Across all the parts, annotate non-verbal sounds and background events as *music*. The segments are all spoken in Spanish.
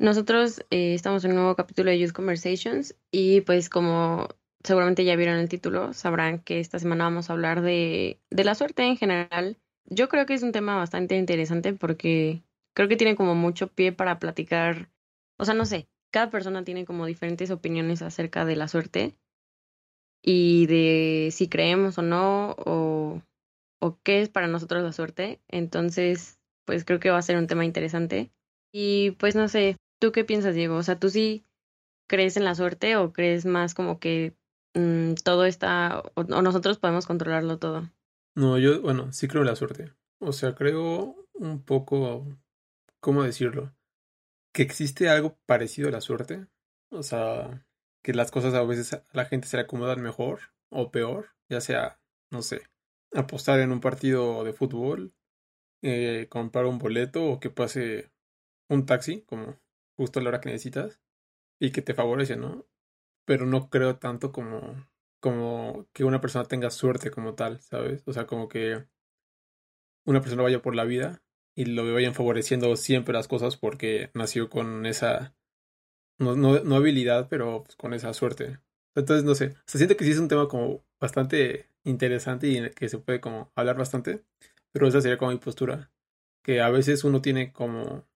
Nosotros eh, estamos en un nuevo capítulo de Youth Conversations y pues como seguramente ya vieron el título, sabrán que esta semana vamos a hablar de, de la suerte en general. Yo creo que es un tema bastante interesante porque creo que tiene como mucho pie para platicar, o sea, no sé, cada persona tiene como diferentes opiniones acerca de la suerte y de si creemos o no o, o qué es para nosotros la suerte. Entonces, pues creo que va a ser un tema interesante. Y pues no sé, ¿tú qué piensas, Diego? O sea, ¿tú sí crees en la suerte o crees más como que mm, todo está, o, nosotros podemos controlarlo todo? No, yo, bueno, sí creo en la suerte. O sea, creo un poco, ¿cómo decirlo? Que existe algo parecido a la suerte. O sea, que las cosas a veces a la gente se le acomodan mejor o peor, ya sea, no sé, apostar en un partido de fútbol, eh, comprar un boleto o que pase un taxi, como justo a la hora que necesitas, y que te favorece, ¿no? Pero no creo tanto como, como que una persona tenga suerte como tal, ¿sabes? O sea, como que una persona vaya por la vida y lo vayan favoreciendo siempre las cosas porque nació con esa, no, no, no habilidad, pero pues, con esa suerte. Entonces, no sé, se siente que sí es un tema como bastante interesante y en el que se puede como hablar bastante, pero esa sería como mi postura, que a veces uno tiene como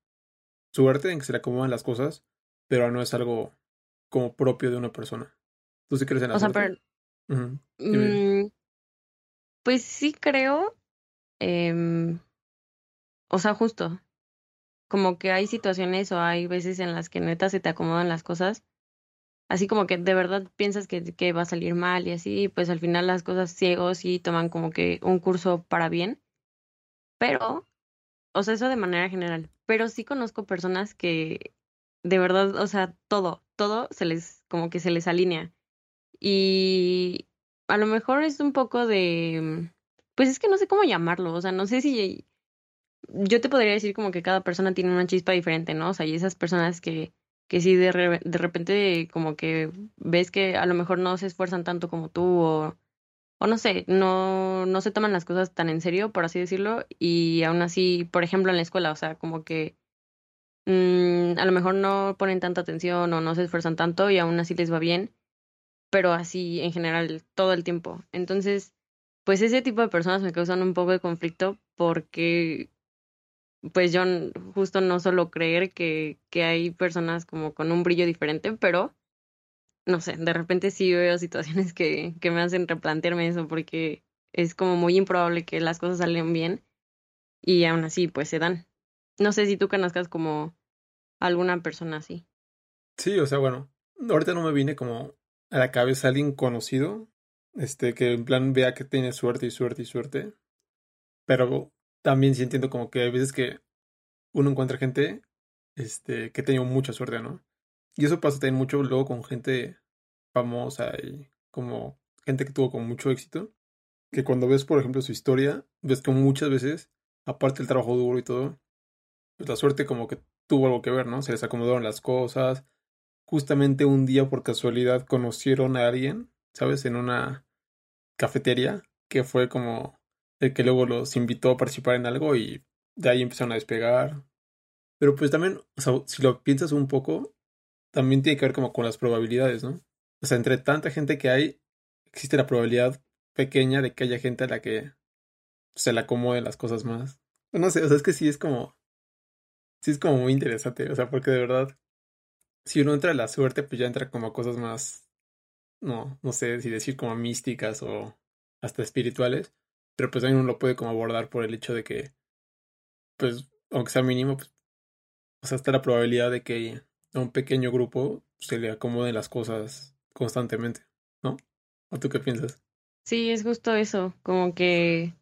suerte en que se le acomodan las cosas, pero no es algo como propio de una persona. ¿Tú sí crees en la O sea, pero mm, pues sí creo, em, o sea, justo, como que hay situaciones o hay veces en las que neta se te acomodan las cosas, así como que de verdad piensas que, que va a salir mal y así, pues al final las cosas ciegos sí toman como que un curso para bien, pero, o sea, eso de manera general, pero sí conozco personas que de verdad, o sea, todo, todo se les, como que se les alinea. Y a lo mejor es un poco de, pues es que no sé cómo llamarlo, o sea, no sé si yo te podría decir como que cada persona tiene una chispa diferente, ¿no? O sea, y esas personas que, que sí de, re- de repente como que ves que a lo mejor no se esfuerzan tanto como tú o, o no sé, no, no se toman las cosas tan en serio, por así decirlo, y aún así, por ejemplo, en la escuela, o sea, como que mm, a lo mejor no ponen tanta atención o no se esfuerzan tanto y aún así les va bien pero así en general todo el tiempo. Entonces, pues ese tipo de personas me causan un poco de conflicto porque pues yo justo no solo creer que, que hay personas como con un brillo diferente, pero no sé, de repente sí veo situaciones que, que me hacen replantearme eso porque es como muy improbable que las cosas salgan bien y aún así pues se dan. No sé si tú conozcas como alguna persona así. Sí, o sea, bueno, ahorita no me viene como a la cabeza alguien conocido, este, que en plan vea que tiene suerte y suerte y suerte, pero también sí entiendo como que hay veces que uno encuentra gente, este, que ha tenido mucha suerte, ¿no? Y eso pasa también mucho luego con gente famosa y como gente que tuvo con mucho éxito, que cuando ves, por ejemplo, su historia, ves que muchas veces, aparte del trabajo duro y todo, pues la suerte como que tuvo algo que ver, ¿no? Se les acomodaron las cosas, justamente un día por casualidad conocieron a alguien, ¿sabes? En una cafetería, que fue como el que luego los invitó a participar en algo y de ahí empezaron a despegar. Pero pues también, o sea, si lo piensas un poco, también tiene que ver como con las probabilidades, ¿no? O sea, entre tanta gente que hay, existe la probabilidad pequeña de que haya gente a la que se le acomoden las cosas más. No sé, o sea, es que sí es como, sí es como muy interesante, o sea, porque de verdad, si uno entra a la suerte, pues ya entra como a cosas más, no, no sé si decir como místicas o hasta espirituales, pero pues también uno lo puede como abordar por el hecho de que, pues, aunque sea mínimo, pues, o sea, está la probabilidad de que a un pequeño grupo se le acomoden las cosas constantemente, ¿no? ¿O tú qué piensas? Sí, es justo eso, como que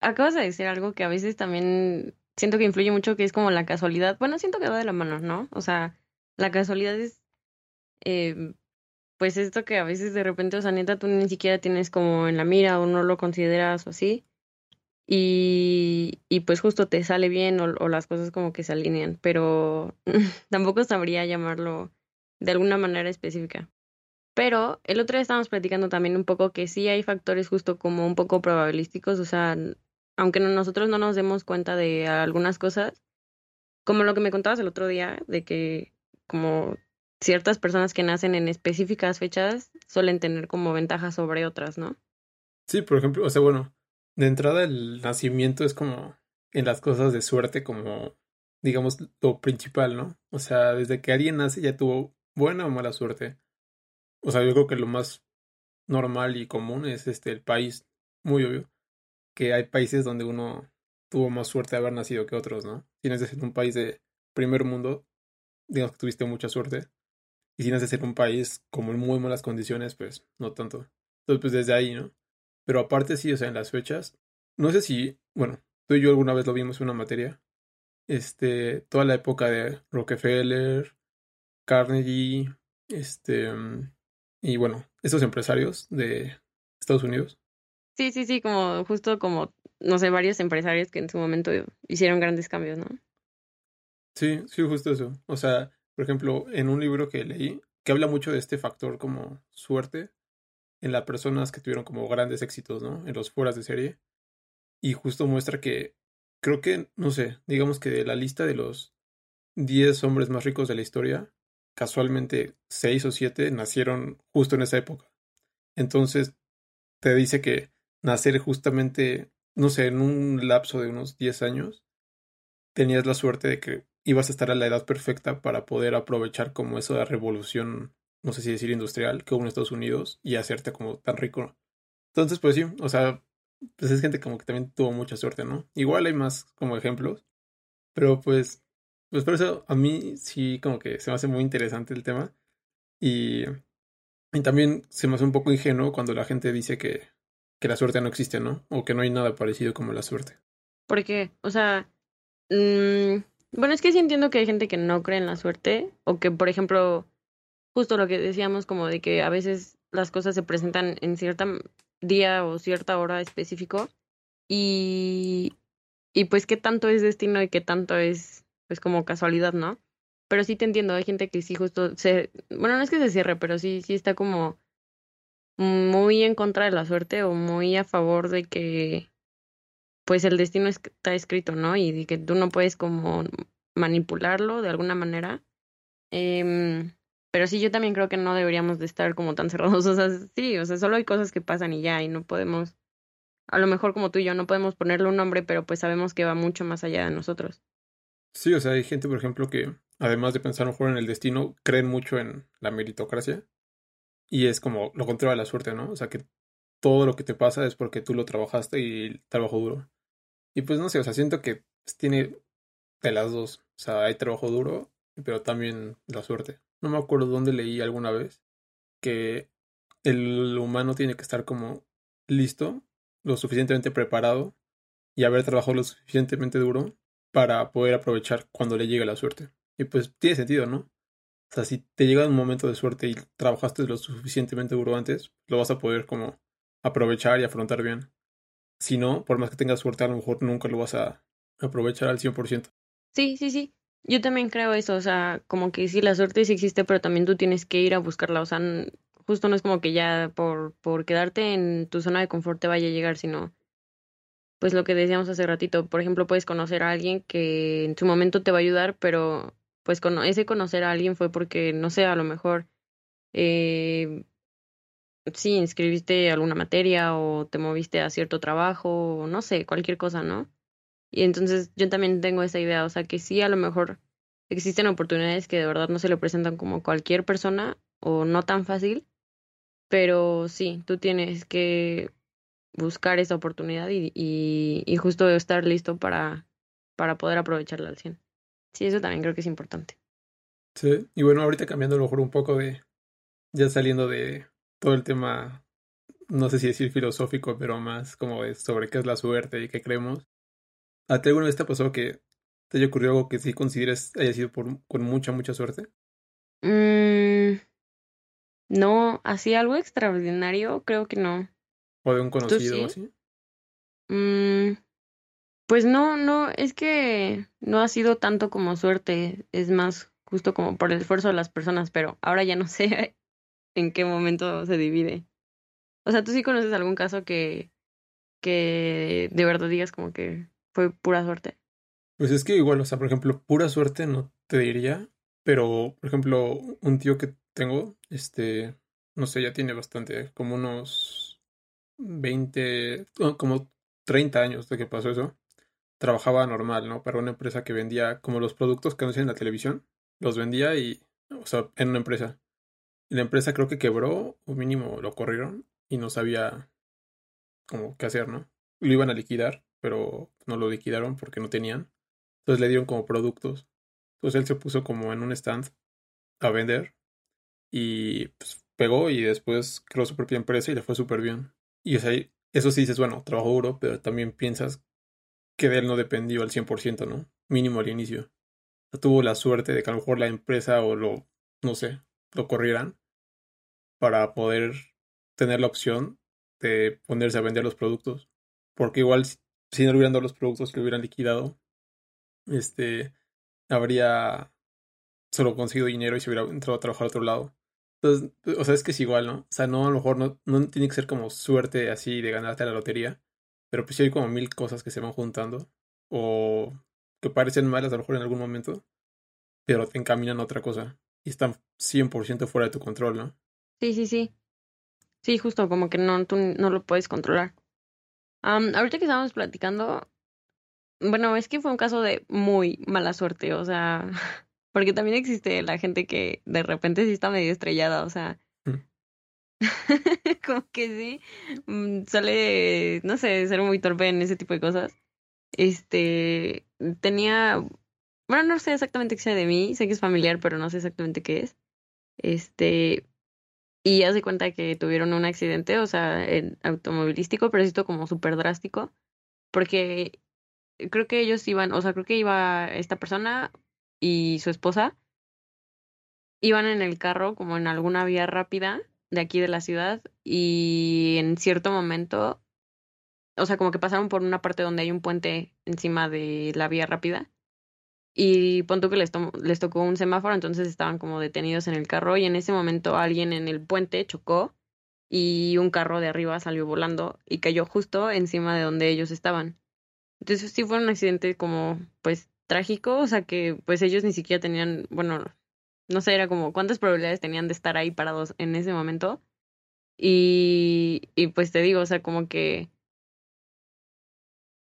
acabas de decir algo que a veces también siento que influye mucho, que es como la casualidad. Bueno, siento que va de la mano, ¿no? O sea, la casualidad es, eh, pues esto que a veces de repente, o sea, neta, tú ni siquiera tienes como en la mira o no lo consideras o así. Y, y pues justo te sale bien o, o las cosas como que se alinean, pero *laughs* tampoco sabría llamarlo de alguna manera específica. Pero el otro día estábamos platicando también un poco que sí hay factores justo como un poco probabilísticos, o sea, aunque no- nosotros no nos demos cuenta de algunas cosas, como lo que me contabas el otro día, de que como ciertas personas que nacen en específicas fechas suelen tener como ventajas sobre otras, ¿no? Sí, por ejemplo, o sea, bueno, de entrada el nacimiento es como en las cosas de suerte como, digamos, lo principal, ¿no? O sea, desde que alguien nace ya tuvo buena o mala suerte. O sea, yo creo que lo más normal y común es este el país, muy obvio, que hay países donde uno tuvo más suerte de haber nacido que otros, ¿no? Si naces en un país de primer mundo, digamos que tuviste mucha suerte. Y si naces en un país como en muy malas condiciones, pues no tanto. Entonces, pues desde ahí, ¿no? Pero aparte sí, o sea, en las fechas, no sé si, bueno, tú y yo alguna vez lo vimos en una materia, este, toda la época de Rockefeller, Carnegie, este, mm, y bueno, estos empresarios de Estados Unidos. Sí, sí, sí, como justo como, no sé, varios empresarios que en su momento hicieron grandes cambios, ¿no? Sí, sí, justo eso. O sea, por ejemplo, en un libro que leí, que habla mucho de este factor como suerte en las personas que tuvieron como grandes éxitos, ¿no? En los fueras de serie. Y justo muestra que, creo que, no sé, digamos que de la lista de los 10 hombres más ricos de la historia, casualmente 6 o 7 nacieron justo en esa época. Entonces, te dice que nacer justamente, no sé, en un lapso de unos 10 años, tenías la suerte de que ibas a estar a la edad perfecta para poder aprovechar como eso de la revolución, no sé si decir industrial, que hubo en Estados Unidos y hacerte como tan rico. Entonces, pues sí, o sea, pues es gente como que también tuvo mucha suerte, ¿no? Igual hay más como ejemplos, pero pues, pues por eso a mí sí como que se me hace muy interesante el tema y, también se me hace un poco ingenuo cuando la gente dice que, que la suerte no existe, ¿no? O que no hay nada parecido como la suerte. Porque, o sea, mm, bueno, es que sí entiendo que hay gente que no cree en la suerte o que, por ejemplo, justo lo que decíamos como de que a veces las cosas se presentan en cierta día o cierta hora específico y, y pues qué tanto es destino y qué tanto es pues como casualidad, ¿no? Pero sí te entiendo, hay gente que sí justo se, bueno, no es que se cierre, pero sí, sí está como muy en contra de la suerte o muy a favor de que pues el destino está escrito, ¿no? Y de que tú no puedes como manipularlo de alguna manera. Eh, pero sí, yo también creo que no deberíamos de estar como tan cerrados. O sea, sí, o sea, solo hay cosas que pasan y ya, y no podemos, a lo mejor como tú y yo, no podemos ponerle un nombre, pero pues sabemos que va mucho más allá de nosotros. Sí, o sea, hay gente, por ejemplo, que además de pensar mejor en el destino, creen mucho en la meritocracia. Y es como lo contrario a la suerte, ¿no? O sea, que todo lo que te pasa es porque tú lo trabajaste y trabajo duro. Y pues no sé, o sea, siento que pues, tiene de las dos. O sea, hay trabajo duro, pero también la suerte. No me acuerdo dónde leí alguna vez que el humano tiene que estar como listo, lo suficientemente preparado y haber trabajado lo suficientemente duro para poder aprovechar cuando le llegue la suerte. Y pues tiene sentido, ¿no? O sea, si te llega un momento de suerte y trabajaste lo suficientemente duro antes, lo vas a poder como aprovechar y afrontar bien. Si no, por más que tengas suerte, a lo mejor nunca lo vas a aprovechar al 100%. Sí, sí, sí. Yo también creo eso, o sea, como que sí, la suerte sí existe, pero también tú tienes que ir a buscarla, o sea, justo no es como que ya por, por quedarte en tu zona de confort te vaya a llegar, sino, pues lo que decíamos hace ratito, por ejemplo, puedes conocer a alguien que en su momento te va a ayudar, pero pues con ese conocer a alguien fue porque, no sé, a lo mejor, eh, sí, inscribiste alguna materia o te moviste a cierto trabajo, o no sé, cualquier cosa, ¿no? Y entonces yo también tengo esa idea, o sea, que sí, a lo mejor existen oportunidades que de verdad no se le presentan como cualquier persona o no tan fácil, pero sí, tú tienes que buscar esa oportunidad y, y, y justo estar listo para, para poder aprovecharla al 100. Sí, eso también creo que es importante. Sí, y bueno, ahorita cambiando a lo mejor un poco de, ya saliendo de todo el tema no sé si decir filosófico, pero más como de sobre qué es la suerte y qué creemos. ¿A ti alguna vez te ha pasado que te haya ocurrido algo que sí consideres haya sido por, con mucha, mucha suerte? Mm, no, así algo extraordinario, creo que no. ¿O de un conocido sí? o así? Mm, pues no, no, es que no ha sido tanto como suerte, es más justo como por el esfuerzo de las personas, pero ahora ya no *laughs* sé en qué momento se divide. O sea, ¿tú sí conoces algún caso que, que de verdad digas como que fue pura suerte? Pues es que igual, o sea, por ejemplo, pura suerte no te diría, pero por ejemplo, un tío que tengo, este, no sé, ya tiene bastante, como unos 20, no, como 30 años de que pasó eso. Trabajaba normal, ¿no? Para una empresa que vendía como los productos que anuncian en la televisión, los vendía y, o sea, en una empresa. Y la empresa creo que quebró, o mínimo lo corrieron, y no sabía como qué hacer, ¿no? Lo iban a liquidar, pero no lo liquidaron porque no tenían. Entonces le dieron como productos. Entonces él se puso como en un stand a vender y pues pegó y después creó su propia empresa y le fue súper bien. Y o sea, eso sí dices, bueno, trabajó duro, pero también piensas que de él no dependió al 100%, ¿no? Mínimo al inicio. Tuvo la suerte de que a lo mejor la empresa o lo, no sé, lo corrieran para poder tener la opción de ponerse a vender los productos. Porque igual si no le hubieran dado los productos que hubieran liquidado, este, habría solo conseguido dinero y se hubiera entrado a trabajar a otro lado. Entonces, o sea, es que es igual, ¿no? O sea, no, a lo mejor no, no tiene que ser como suerte así de ganarte la lotería, pero pues sí hay como mil cosas que se van juntando o que parecen malas a lo mejor en algún momento, pero te encaminan a otra cosa y están 100% fuera de tu control, ¿no? Sí, sí, sí. Sí, justo como que no, tú no lo puedes controlar. Am, ahorita que estábamos platicando, bueno, es que fue un caso de muy mala suerte, o sea, *laughs* porque también existe la gente que de repente sí está medio estrellada, o sea, Mm. *laughs* como que sí, mm, suele, no sé, ser muy torpe en ese tipo de cosas. Este, tenía, bueno, no sé exactamente qué sea de mí, sé que es familiar, pero no sé exactamente qué es. Este, y hace cuenta que tuvieron un accidente, o sea, en automovilístico, pero esto como súper drástico, porque creo que ellos iban, o sea, creo que iba esta persona y su esposa, iban en el carro como en alguna vía rápida de aquí de la ciudad y en cierto momento, o sea, como que pasaron por una parte donde hay un puente encima de la vía rápida y pon que les, to- les tocó un semáforo, entonces estaban como detenidos en el carro y en ese momento alguien en el puente chocó y un carro de arriba salió volando y cayó justo encima de donde ellos estaban. Entonces sí fue un accidente como pues trágico, o sea que pues ellos ni siquiera tenían, bueno, no sé, era como cuántas probabilidades tenían de estar ahí parados en ese momento. Y, y pues te digo, o sea, como que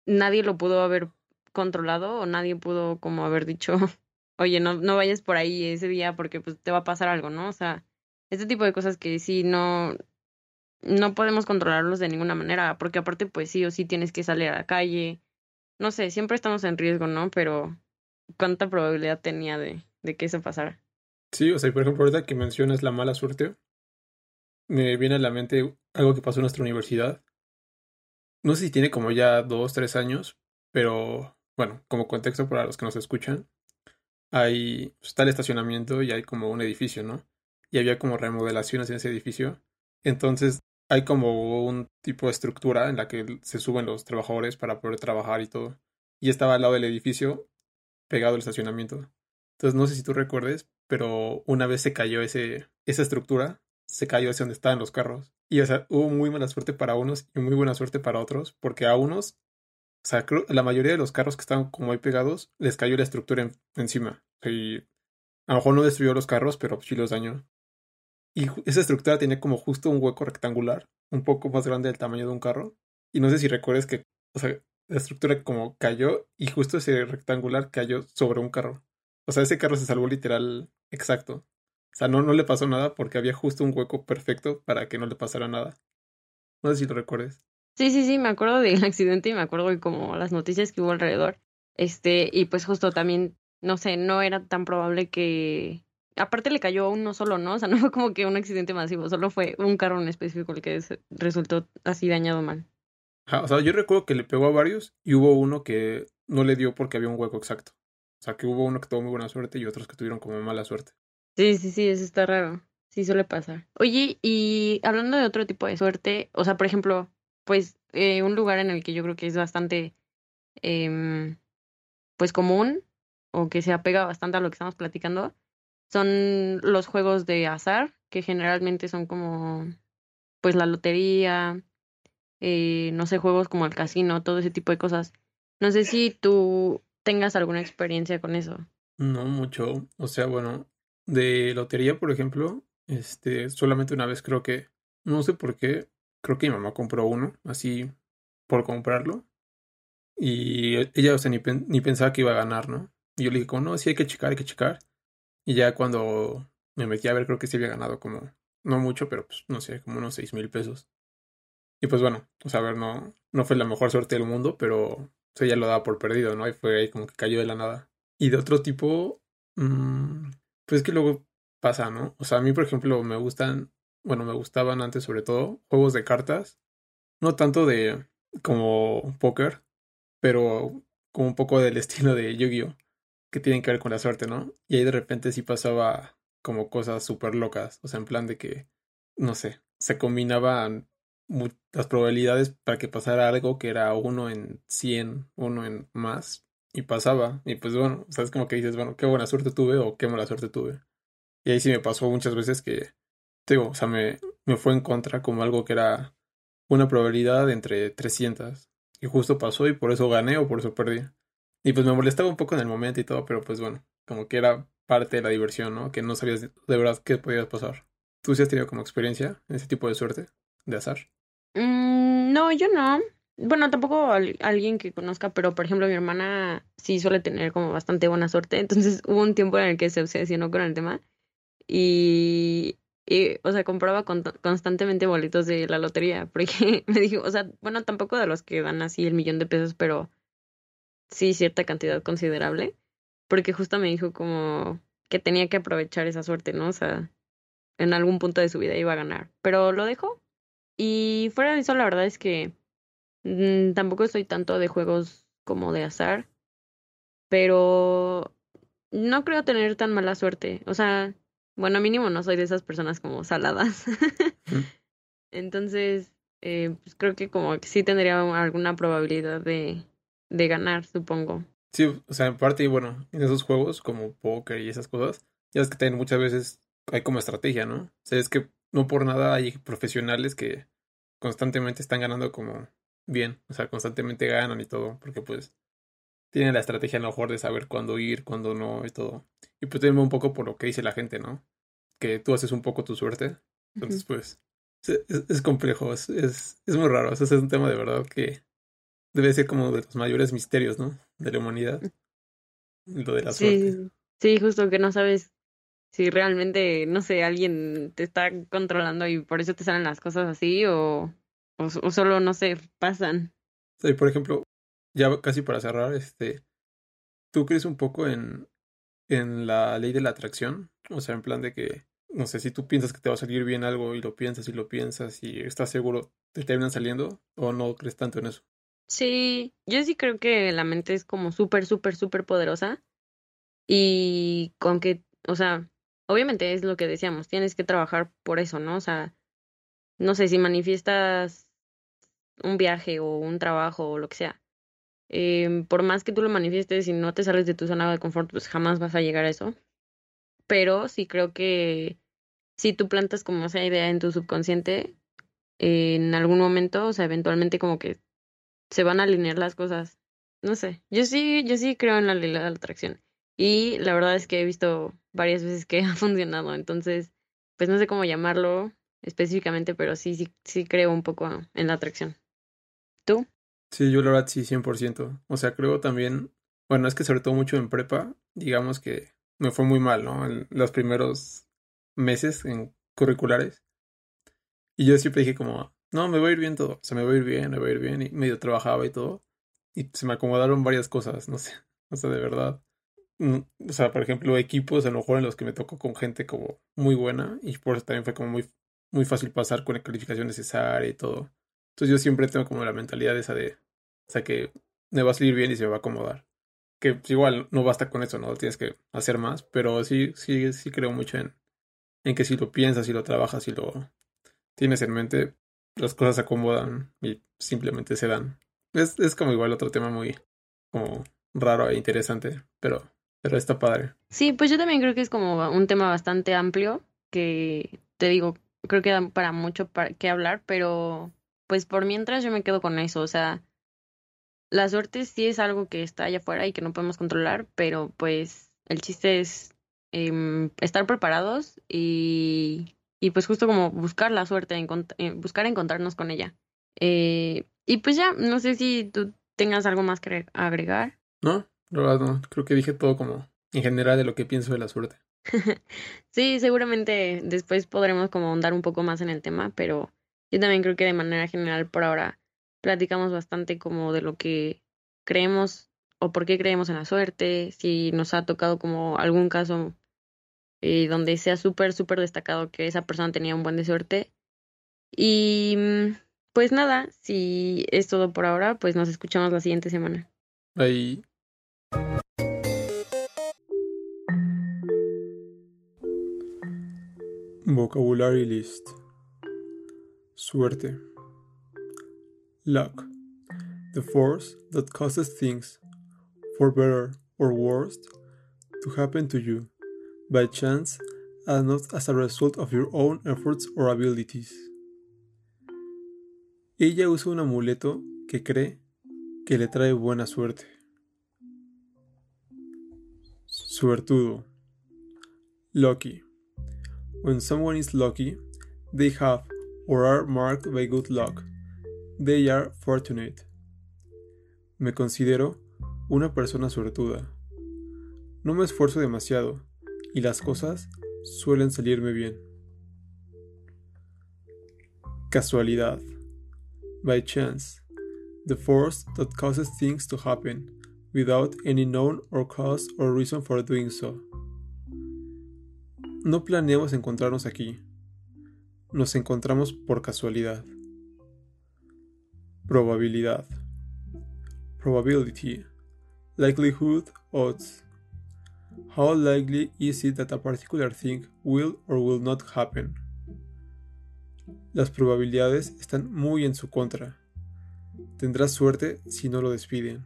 nadie lo pudo haber controlado o nadie pudo como haber dicho, *laughs* oye, no, no vayas por ahí ese día porque pues te va a pasar algo, ¿no? O sea, este tipo de cosas que sí no, no podemos controlarlos de ninguna manera, porque aparte pues sí o sí tienes que salir a la calle. No sé, siempre estamos en riesgo, ¿no? Pero ¿cuánta probabilidad tenía de, de que eso pasara? Sí, o sea, por ejemplo, ahorita que mencionas la mala suerte, me viene a la mente algo que pasó en nuestra universidad. No sé si tiene como ya dos, tres años, pero bueno, como contexto para los que nos escuchan, hay, pues, el estacionamiento y hay como un edificio, ¿no? Y había como remodelaciones en ese edificio. Entonces hay como un tipo de estructura en la que se suben los trabajadores para poder trabajar y todo. Y estaba al lado del edificio, pegado al estacionamiento. Entonces no sé si tú recuerdes, pero una vez se cayó ese, esa estructura, se cayó hacia donde estaban los carros. Y o sea, hubo muy mala suerte para unos y muy buena suerte para otros, porque a unos, o sea, la mayoría de los carros que estaban como ahí pegados, les cayó la estructura en- encima. Y a lo mejor no destruyó los carros, pero sí los dañó. Y esa estructura tenía como justo un hueco rectangular, un poco más grande del tamaño de un carro. Y no sé si recuerdes que, o sea, la estructura como cayó y justo ese rectangular cayó sobre un carro. O sea, ese carro se salvó literal exacto. O sea, no, no le pasó nada porque había justo un hueco perfecto para que no le pasara nada. No sé si lo recuerdes. Sí, sí, sí, me acuerdo del *laughs* accidente y me acuerdo de como las noticias que hubo alrededor. Este, y pues justo también, no sé, no era tan probable que, aparte le cayó a uno solo, ¿no? O sea, *laughs* no fue como que un accidente masivo, solo fue un carro en específico el que resultó así dañado mal. Ajá, o sea, yo recuerdo que le pegó a varios y hubo uno que no le dio porque había un hueco exacto. O sea, que hubo uno que tuvo muy buena suerte y otros que tuvieron como mala suerte. Sí, sí, sí, eso está raro. Sí suele pasar. Oye, y hablando de otro tipo de suerte, o sea, por ejemplo, pues eh, un lugar en el que yo creo que es bastante, em, pues común o que se apega bastante a lo que estamos platicando, son los juegos de azar, que generalmente son como, pues la lotería, eh, no sé, juegos como el casino, todo ese tipo de cosas. No sé si tú tengas alguna experiencia con eso. No mucho. O sea, bueno, de lotería, por ejemplo, este, solamente una vez creo que, no sé por qué, creo que mi mamá compró uno, así por comprarlo. Y ella, o sea, ni, pen- ni pensaba que iba a ganar, ¿no? Y yo le dije, no, sí hay que checar, hay que checar. Y ya cuando me metí a ver, creo que sí había ganado como, no mucho, pero pues, no sé, como unos seis mil pesos. Y pues bueno, o sea, a ver, no, no fue la mejor suerte del mundo, pero o sea, ya lo daba por perdido, ¿no? Y fue ahí como que cayó de la nada. Y de otro tipo, mm, pues que luego pasa, ¿no? O sea, a mí, por ejemplo, me gustan, bueno, me gustaban antes sobre todo juegos de cartas, no tanto de como póker, pero como un poco del *laughs* estilo de Yu-Gi-Oh, que tienen que ver con la suerte, ¿no? Y ahí de repente sí pasaba como cosas súper locas, o sea, en plan de que, no sé, se combinaban las probabilidades para que pasara algo que era uno en 100, uno en más, y pasaba, y pues bueno, sabes como que dices, bueno, qué buena suerte tuve o qué mala suerte tuve. Y ahí sí me pasó muchas veces que, digo, o sea, me, me fue en contra como algo que era una probabilidad entre 300. Y justo pasó y por eso gané o por eso perdí. Y pues me molestaba un poco en el momento y todo, pero pues bueno, como que era parte de la diversión, ¿no? Que no sabías de verdad qué podía pasar. ¿Tú sí has tenido como experiencia en ese tipo de suerte, de azar? Mm, no, yo no. Bueno, tampoco al- alguien que conozca, pero por ejemplo mi hermana sí suele tener como bastante buena suerte. Entonces hubo un tiempo en el que se obsesionó con el tema y, y, o sea, compraba con- constantemente boletos de la lotería. *laughs* Porque me dijo, o sea, bueno, tampoco de los que dan así el millón de pesos, pero sí cierta cantidad considerable. Porque justo me dijo como que tenía que aprovechar esa suerte, ¿no? O sea, en algún punto de su vida iba a ganar. Pero lo dejó. Y fuera de eso, la verdad es que mm, tampoco estoy tanto de juegos como de azar, pero no creo tener tan mala suerte. O sea, bueno, mínimo no soy de esas personas como saladas. *laughs* Entonces, eh, pues creo que como que sí tendría alguna probabilidad de, de ganar, supongo. Sí, o sea, en parte, y bueno, en esos juegos como póker y esas cosas, ya es que también muchas veces hay como estrategia, ¿no? O sea, es que no por nada hay profesionales que constantemente están ganando como bien, o sea, constantemente ganan y todo, porque pues tienen la estrategia a lo mejor de saber cuándo ir, cuándo no y todo. Y pues va un poco por lo que dice la gente, ¿no? Que tú haces un poco tu suerte, entonces pues es, complejo, es, es, es muy raro, o sea, es un tema de verdad que debe ser como de los mayores misterios, ¿no? De la humanidad. Lo de la suerte. Sí, sí, justo que no sabes si realmente, no sé, alguien te está controlando y por eso te salen las cosas así o, o, o solo, no sé, pasan. Y por ejemplo, ya casi para cerrar, este, ¿tú crees un poco en, en la ley de la atracción? O sea, en plan de que, no sé, si tú piensas que te va a salir bien algo y lo piensas y lo piensas y estás seguro, ¿te terminan saliendo? ¿O no crees tanto en eso? Sí, yo sí creo que la mente es como súper, súper, súper poderosa y con que, o sea, obviamente es lo que decíamos, tienes que trabajar por eso, ¿no? O sea, no sé, si manifiestas un viaje o un trabajo o lo que sea, em, por más que tú lo manifiestes y no te sales de tu zona de confort, pues jamás vas a llegar a eso. Pero sí creo que si tú plantas como esa idea en tu subconsciente, en algún momento, o sea, eventualmente como que se van a alinear las cosas. No sé, yo sí, yo sí creo en la ley de la atracción. Y la verdad es que he visto varias veces que *laughs* ha funcionado, entonces, pues no sé cómo llamarlo específicamente, pero sí, sí, sí creo un poco en la atracción. ¿Tú? Sí, yo la verdad sí, 100%. O sea, creo también, bueno, es que sobre todo mucho en prepa, digamos que me fue muy mal, ¿no? En los primeros meses en curriculares. Y yo siempre dije como, no, me va a ir bien todo, o sea, me va a ir bien, me va a ir bien, y medio trabajaba y todo. Y se me acomodaron varias cosas, no sé, *laughs* o sea, de verdad. mm, o sea, por ejemplo, equipos a lo mejor en los que me tocó con gente como muy buena y por eso también fue como muy, muy fácil pasar con la calificación necesaria y todo. Entonces yo siempre tengo como la mentalidad esa de, o sea, que me va a salir bien y se me va a acomodar. Que pues, igual no basta con eso, ¿no? Tienes que hacer más, pero sí, sí, sí creo mucho en, en que si lo piensas, si lo trabajas, si lo tienes en mente, las cosas se acomodan y simplemente se dan. Es, es como igual otro tema muy como raro e interesante, pero, pero está padre. Sí, pues yo también creo que es como un tema bastante amplio que te digo, creo que da para mucho para qué hablar, pero pues por mientras yo me quedo con eso, o sea, la suerte sí es algo que está allá afuera y que no podemos controlar, pero pues el chiste es em, estar preparados y, y pues justo como buscar la suerte, encont- eh, buscar encontrarnos con ella. Eh, y pues ya, no sé si tú tengas algo más que agregar. ¿No? No. Creo que dije todo como en general de lo que pienso de la suerte. *laughs* Sí, seguramente después podremos como ahondar un poco más en el tema, pero yo también creo que de manera general por ahora platicamos bastante como de lo que creemos o por qué creemos en la suerte, si nos ha tocado como algún caso eh, donde sea súper, súper destacado que esa persona tenía un buen de suerte. Y mm, pues nada, si es todo por ahora, pues nos escuchamos la siguiente semana. Ahí. Vocabulary list. Suerte. Luck. The force that causes things, for better or worse, to happen to you by chance and not as a result of your own efforts or abilities. Ella usa un amuleto que cree que le trae buena suerte. Suertudo. Lucky. When someone is lucky, they have or are marked by good luck. They are fortunate. Me considero una persona suertuda. No me esfuerzo demasiado y las cosas suelen salirme bien. Casualidad. By chance. The force that causes things to happen without any known or cause or reason for doing so. No planeamos encontrarnos aquí. Nos encontramos por casualidad. Probabilidad. Probability. Likelihood odds. How likely is it that a particular thing will or will not happen? Las probabilidades están muy en su contra. Tendrás suerte si no lo despiden.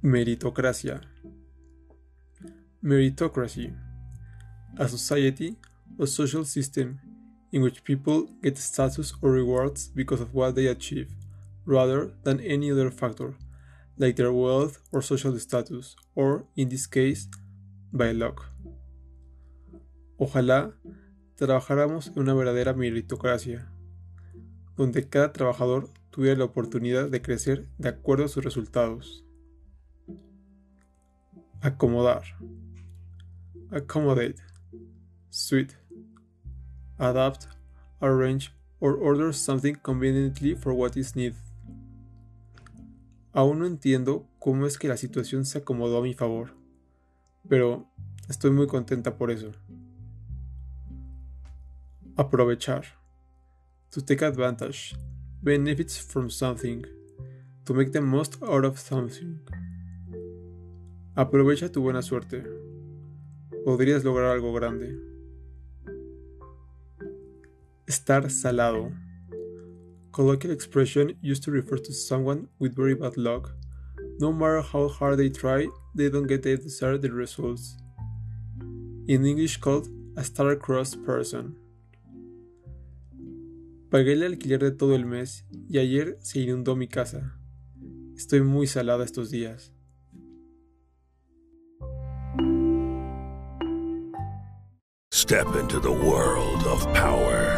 Meritocracia. Meritocracy. A society or social system in which people get status or rewards because of what they achieve, rather than any other factor, like their wealth or social status, or, in this case, by luck. Ojalá trabajáramos en una verdadera meritocracia, donde cada trabajador tuviera la oportunidad de crecer de acuerdo a sus resultados. Acomodar. Accommodate. Suit. Adapt, arrange, or order something conveniently for what is needed. Aún no entiendo cómo es que la situación se acomodó a mi favor, pero estoy muy contenta por eso. Aprovechar. To take advantage. Benefits from something. To make the most out of something. Aprovecha tu buena suerte. Podrías lograr algo grande. Estar salado. Colloquial expression used to refer to someone with very bad luck. No matter how hard they try, they don't get the desired results. In English called a star-crossed person. Pagué el alquiler de todo el mes y ayer se inundó mi casa. Estoy muy salada estos días. Step into the world of power,